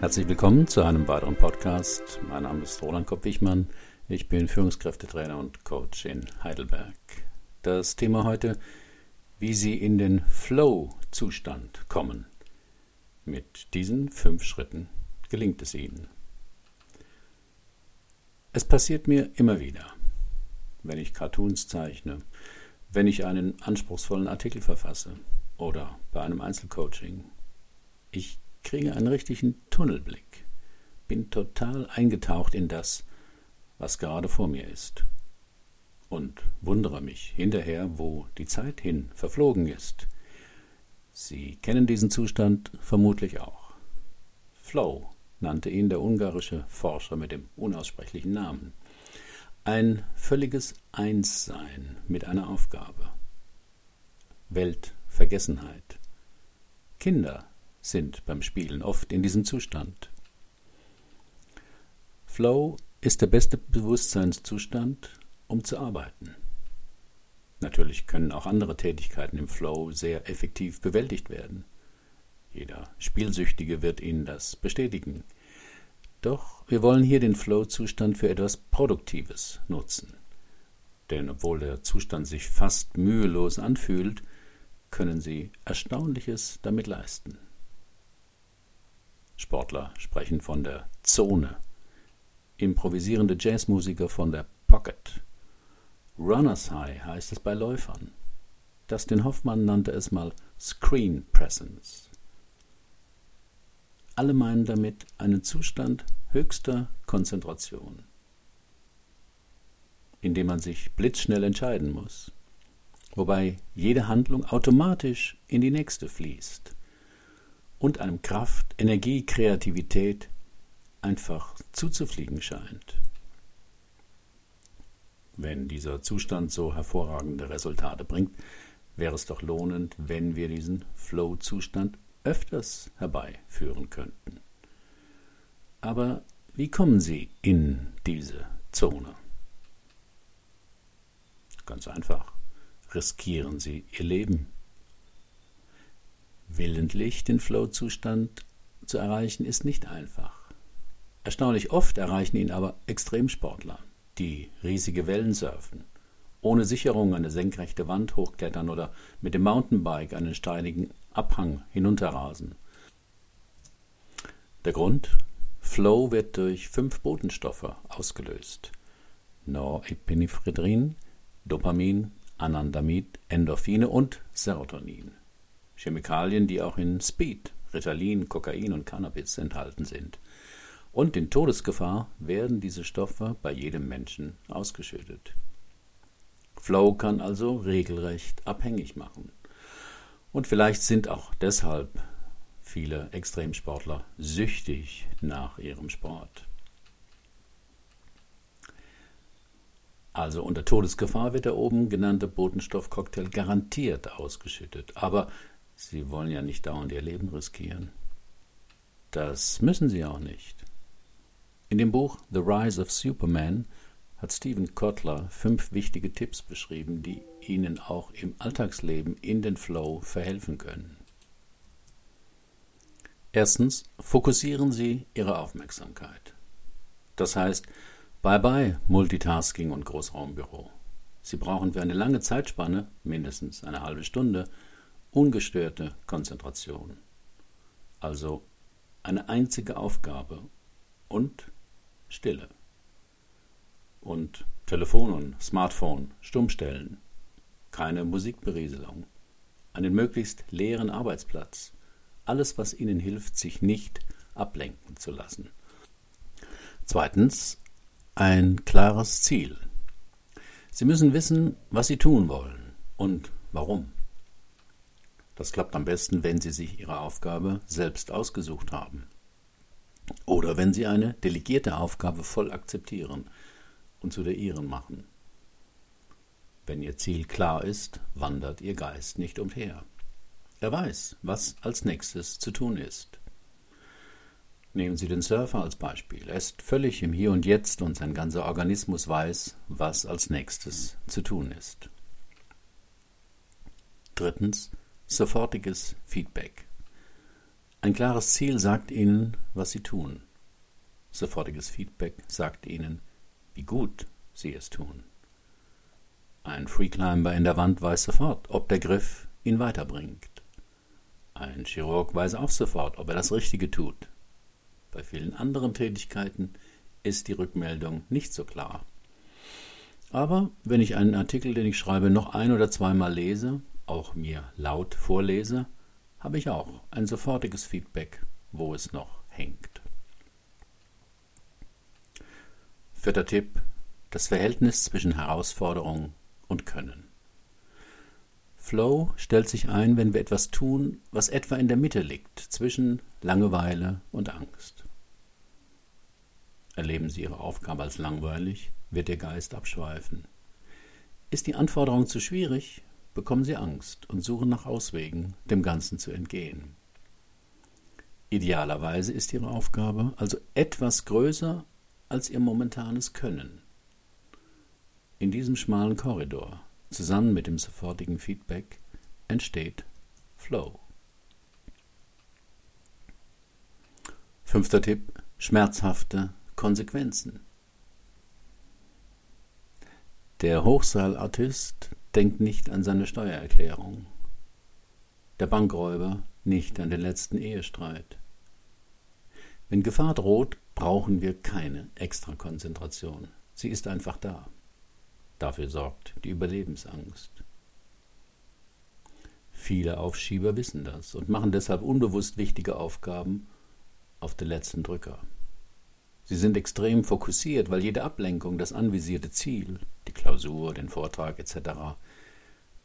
Herzlich willkommen zu einem weiteren Podcast. Mein Name ist Roland Kopp-Wichmann. Ich bin Führungskräftetrainer und Coach in Heidelberg. Das Thema heute, wie Sie in den Flow-Zustand kommen. Mit diesen fünf Schritten gelingt es Ihnen. Es passiert mir immer wieder, wenn ich Cartoons zeichne, wenn ich einen anspruchsvollen Artikel verfasse oder bei einem Einzelcoaching. Ich kriege einen richtigen Tunnelblick, bin total eingetaucht in das, was gerade vor mir ist. Und wundere mich hinterher, wo die Zeit hin verflogen ist. Sie kennen diesen Zustand vermutlich auch. Flow nannte ihn der ungarische Forscher mit dem unaussprechlichen Namen. Ein völliges Einssein mit einer Aufgabe. Weltvergessenheit. Kinder sind beim Spielen oft in diesem Zustand. Flow ist der beste Bewusstseinszustand, um zu arbeiten. Natürlich können auch andere Tätigkeiten im Flow sehr effektiv bewältigt werden. Jeder Spielsüchtige wird Ihnen das bestätigen. Doch wir wollen hier den Flow-Zustand für etwas Produktives nutzen. Denn obwohl der Zustand sich fast mühelos anfühlt, können Sie Erstaunliches damit leisten. Sportler sprechen von der Zone, improvisierende Jazzmusiker von der Pocket. Runners High heißt es bei Läufern. Dustin Hoffmann nannte es mal Screen Presence. Alle meinen damit einen Zustand höchster Konzentration, in dem man sich blitzschnell entscheiden muss, wobei jede Handlung automatisch in die nächste fließt und einem Kraft, Energie, Kreativität einfach zuzufliegen scheint. Wenn dieser Zustand so hervorragende Resultate bringt, wäre es doch lohnend, wenn wir diesen Flow-Zustand öfters herbeiführen könnten. Aber wie kommen Sie in diese Zone? Ganz einfach. Riskieren Sie Ihr Leben Willentlich den Flow-Zustand zu erreichen, ist nicht einfach. Erstaunlich oft erreichen ihn aber Extremsportler, die riesige Wellen surfen, ohne Sicherung eine senkrechte Wand hochklettern oder mit dem Mountainbike einen steinigen Abhang hinunterrasen. Der Grund? Flow wird durch fünf Botenstoffe ausgelöst. Norepinephrin, Dopamin, Anandamid, Endorphine und Serotonin. Chemikalien, die auch in Speed, Ritalin, Kokain und Cannabis enthalten sind. Und in Todesgefahr werden diese Stoffe bei jedem Menschen ausgeschüttet. Flow kann also regelrecht abhängig machen. Und vielleicht sind auch deshalb viele Extremsportler süchtig nach ihrem Sport. Also unter Todesgefahr wird der oben genannte Botenstoffcocktail garantiert ausgeschüttet. Aber Sie wollen ja nicht dauernd Ihr Leben riskieren. Das müssen Sie auch nicht. In dem Buch The Rise of Superman hat Stephen Kotler fünf wichtige Tipps beschrieben, die Ihnen auch im Alltagsleben in den Flow verhelfen können. Erstens, fokussieren Sie Ihre Aufmerksamkeit. Das heißt, bye bye Multitasking und Großraumbüro. Sie brauchen für eine lange Zeitspanne, mindestens eine halbe Stunde, ungestörte Konzentration. Also eine einzige Aufgabe und Stille. Und Telefon und Smartphone stumm stellen. Keine Musikberieselung. Einen möglichst leeren Arbeitsplatz. Alles, was Ihnen hilft, sich nicht ablenken zu lassen. Zweitens, ein klares Ziel. Sie müssen wissen, was Sie tun wollen und warum. Das klappt am besten, wenn Sie sich Ihre Aufgabe selbst ausgesucht haben. Oder wenn Sie eine delegierte Aufgabe voll akzeptieren und zu der Ihren machen. Wenn Ihr Ziel klar ist, wandert Ihr Geist nicht umher. Er weiß, was als nächstes zu tun ist. Nehmen Sie den Surfer als Beispiel. Er ist völlig im Hier und Jetzt und sein ganzer Organismus weiß, was als nächstes zu tun ist. Drittens, sofortiges Feedback. Ein klares Ziel sagt Ihnen, was Sie tun. Sofortiges Feedback sagt Ihnen, wie gut Sie es tun. Ein Freeclimber in der Wand weiß sofort, ob der Griff ihn weiterbringt. Ein Chirurg weiß auch sofort, ob er das Richtige tut. Bei vielen anderen Tätigkeiten ist die Rückmeldung nicht so klar. Aber wenn ich einen Artikel, den ich schreibe, noch ein oder zweimal lese, auch mir laut vorlese, habe ich auch ein sofortiges Feedback, wo es noch hängt. Vierter Tipp, das Verhältnis zwischen Herausforderung und Können. Flow stellt sich ein, wenn wir etwas tun, was etwa in der Mitte liegt zwischen Langeweile und Angst. Erleben Sie Ihre Aufgabe als langweilig, wird Ihr Geist abschweifen. Ist die Anforderung zu schwierig, bekommen Sie Angst und suchen nach Auswegen, dem Ganzen zu entgehen. Idealerweise ist Ihre Aufgabe also etwas größer als Ihr momentanes Können. In diesem schmalen Korridor, zusammen mit dem sofortigen Feedback, entsteht Flow. Fünfter Tipp: schmerzhafte Konsequenzen. Der Hochseilartist denkt nicht an seine Steuererklärung. Der Bankräuber nicht an den letzten Ehestreit. Wenn Gefahr droht, brauchen wir keine Extrakonzentration. Sie ist einfach da. Dafür sorgt die Überlebensangst. Viele Aufschieber wissen das und machen deshalb unbewusst wichtige Aufgaben auf den letzten Drücker. Sie sind extrem fokussiert, weil jede Ablenkung das anvisierte Ziel, die Klausur, den Vortrag etc.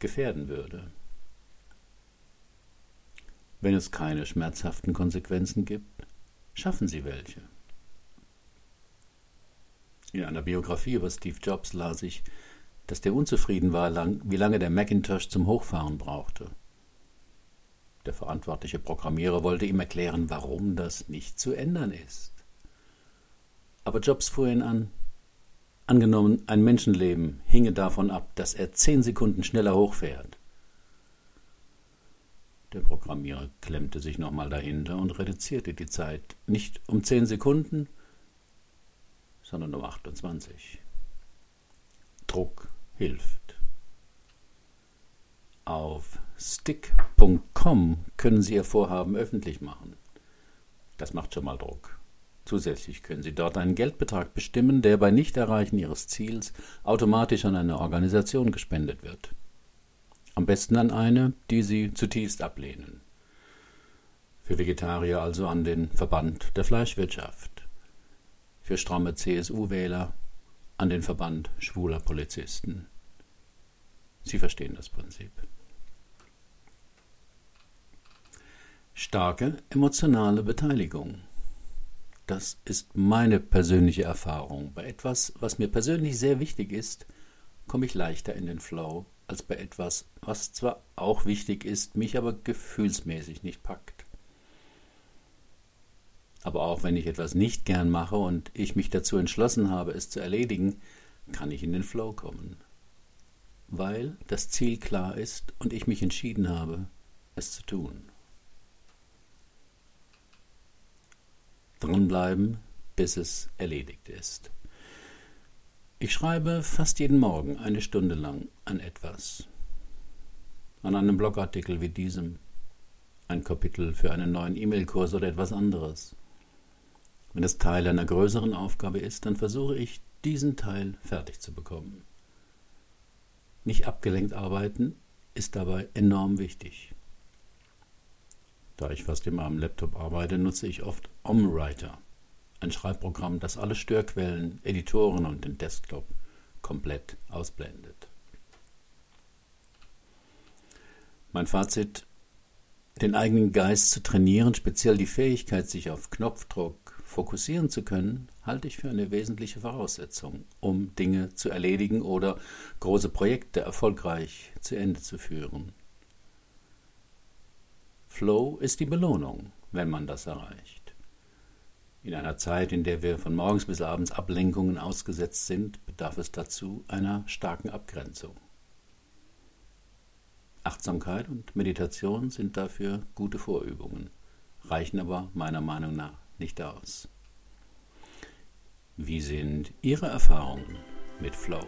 gefährden würde. Wenn es keine schmerzhaften Konsequenzen gibt, schaffen Sie welche. In einer Biografie über Steve Jobs las ich, dass der unzufrieden war, wie lange der Macintosh zum Hochfahren brauchte. Der verantwortliche Programmierer wollte ihm erklären, warum das nicht zu ändern ist. Aber Jobs fuhr ihn an. Angenommen, ein Menschenleben hinge davon ab, dass er zehn Sekunden schneller hochfährt. Der Programmierer klemmte sich nochmal dahinter und reduzierte die Zeit nicht um zehn Sekunden, sondern um 28. Druck hilft. Auf stick.com können Sie Ihr Vorhaben öffentlich machen. Das macht schon mal Druck. Zusätzlich können Sie dort einen Geldbetrag bestimmen, der bei Nichterreichen Ihres Ziels automatisch an eine Organisation gespendet wird. Am besten an eine, die Sie zutiefst ablehnen. Für Vegetarier also an den Verband der Fleischwirtschaft. Für stramme CSU-Wähler an den Verband schwuler Polizisten. Sie verstehen das Prinzip. Starke emotionale Beteiligung. Das ist meine persönliche Erfahrung. Bei etwas, was mir persönlich sehr wichtig ist, komme ich leichter in den Flow als bei etwas, was zwar auch wichtig ist, mich aber gefühlsmäßig nicht packt. Aber auch wenn ich etwas nicht gern mache und ich mich dazu entschlossen habe, es zu erledigen, kann ich in den Flow kommen. Weil das Ziel klar ist und ich mich entschieden habe, es zu tun. Dranbleiben, bis es erledigt ist. Ich schreibe fast jeden Morgen eine Stunde lang an etwas. An einem Blogartikel wie diesem, ein Kapitel für einen neuen E-Mail-Kurs oder etwas anderes. Wenn es Teil einer größeren Aufgabe ist, dann versuche ich, diesen Teil fertig zu bekommen. Nicht abgelenkt arbeiten ist dabei enorm wichtig. Da ich fast immer am Laptop arbeite, nutze ich oft OmWriter, ein Schreibprogramm, das alle Störquellen, Editoren und den Desktop komplett ausblendet. Mein Fazit, den eigenen Geist zu trainieren, speziell die Fähigkeit, sich auf Knopfdruck fokussieren zu können, halte ich für eine wesentliche Voraussetzung, um Dinge zu erledigen oder große Projekte erfolgreich zu Ende zu führen. Flow ist die Belohnung, wenn man das erreicht. In einer Zeit, in der wir von morgens bis abends Ablenkungen ausgesetzt sind, bedarf es dazu einer starken Abgrenzung. Achtsamkeit und Meditation sind dafür gute Vorübungen. reichen aber meiner Meinung nach nicht aus. Wie sind Ihre Erfahrungen mit Flow?